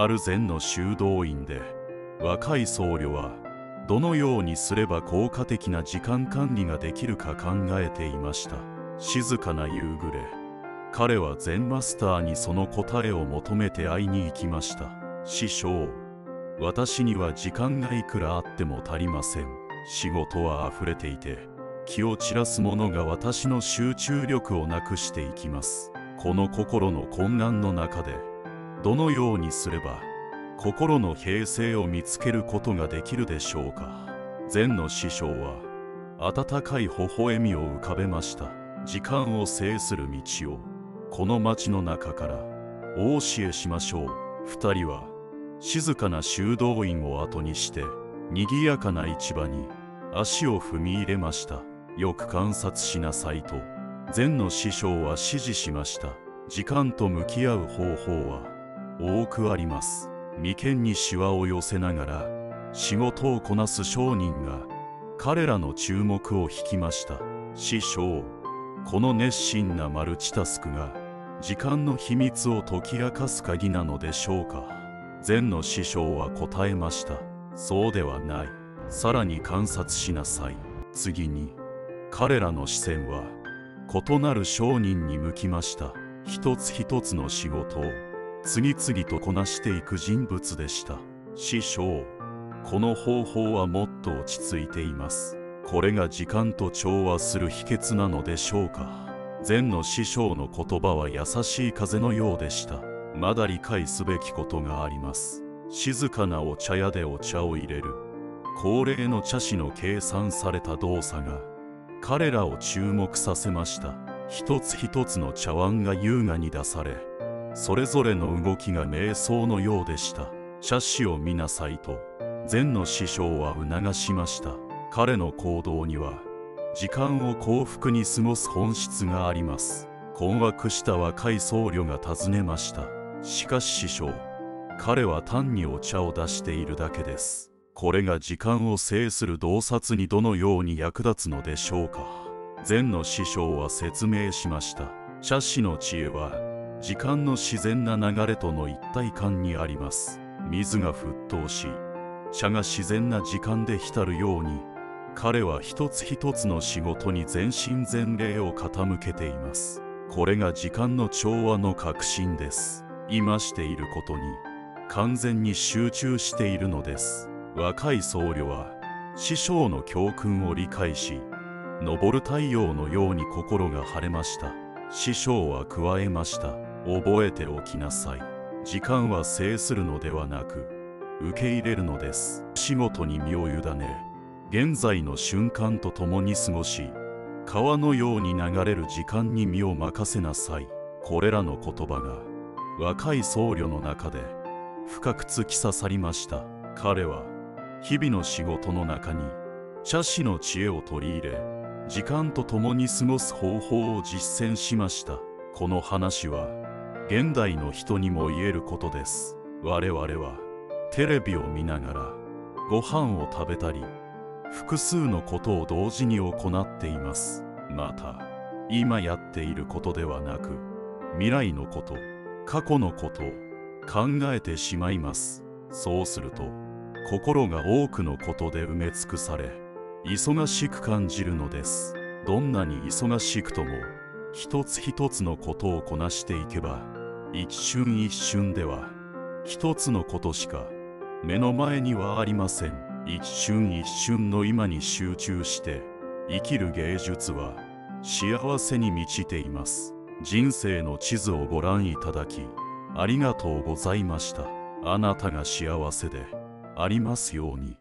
ある禅の修道院で若い僧侶はどのようにすれば効果的な時間管理ができるか考えていました。静かな夕暮れ彼は禅マスターにその答えを求めて会いに行きました。師匠私には時間がいくらあっても足りません。仕事は溢れていて気を散らすものが私の集中力をなくしていきます。この心の混乱の中でどのようにすれば心の平静を見つけることができるでしょうか。禅の師匠は温かい微笑みを浮かべました。時間を制する道をこの街の中からお教えしましょう。二人は静かな修道院を後にして賑やかな市場に足を踏み入れました。よく観察しなさいと禅の師匠は指示しました。時間と向き合う方法は多くあります。眉間にシワを寄せながら仕事をこなす商人が彼らの注目を引きました。師匠この熱心なマルチタスクが時間の秘密を解き明かす鍵なのでしょうか。禅の師匠は答えました。そうではない。さらに観察しなさい。次に彼らの視線は異なる商人に向きました。一つ一つの仕事を次々とこなしていく人物でした。師匠この方法はもっと落ち着いています。これが時間と調和する秘訣なのでしょうか。禅の師匠の言葉は優しい風のようでした。まだ理解すべきことがあります。静かなお茶屋でお茶を入れる。高齢の茶師の計算された動作が彼らを注目させました。一つ一つの茶碗が優雅に出されそれぞれの動きが瞑想のようでした。茶師を見なさいと禅の師匠は促しました。彼の行動には時間を幸福に過ごす本質があります。困惑した若い僧侶が尋ねました。しかし師匠彼は単にお茶を出しているだけです。これが時間を制する洞察にどのように役立つのでしょうか。禅の師匠は説明しました。茶師の知恵は時間の自然な流れとの一体感にあります。水が沸騰し茶が自然な時間で浸るように彼は一つ一つの仕事に全身全霊を傾けています。これが時間の調和の核心です。今していることに完全に集中しているのです。若い僧侶は師匠の教訓を理解し昇る太陽のように心が晴れました。師匠は加えました。覚えておきなさい。時間は制するのではなく受け入れるのです。仕事に身を委ね現在の瞬間と共に過ごし川のように流れる時間に身を任せなさい。これらの言葉が若い僧侶の中で深く突き刺さりました。彼は日々の仕事の中に茶師の知恵を取り入れ時間と共に過ごす方法を実践しました。この話は現代の人にも言えることです。我々はテレビを見ながらご飯を食べたり複数のことを同時に行っています。また今やっていることではなく未来のこと過去のことを考えてしまいます。そうすると心が多くのことで埋め尽くされ忙しく感じるのです。どんなに忙しくとも一つ一つのことをこなしていけば一瞬一瞬では一つのことしか目の前にはありません。一瞬一瞬の今に集中して生きる芸術は幸せに満ちています。人生の地図をご覧いただきありがとうございました。あなたが幸せでありますように。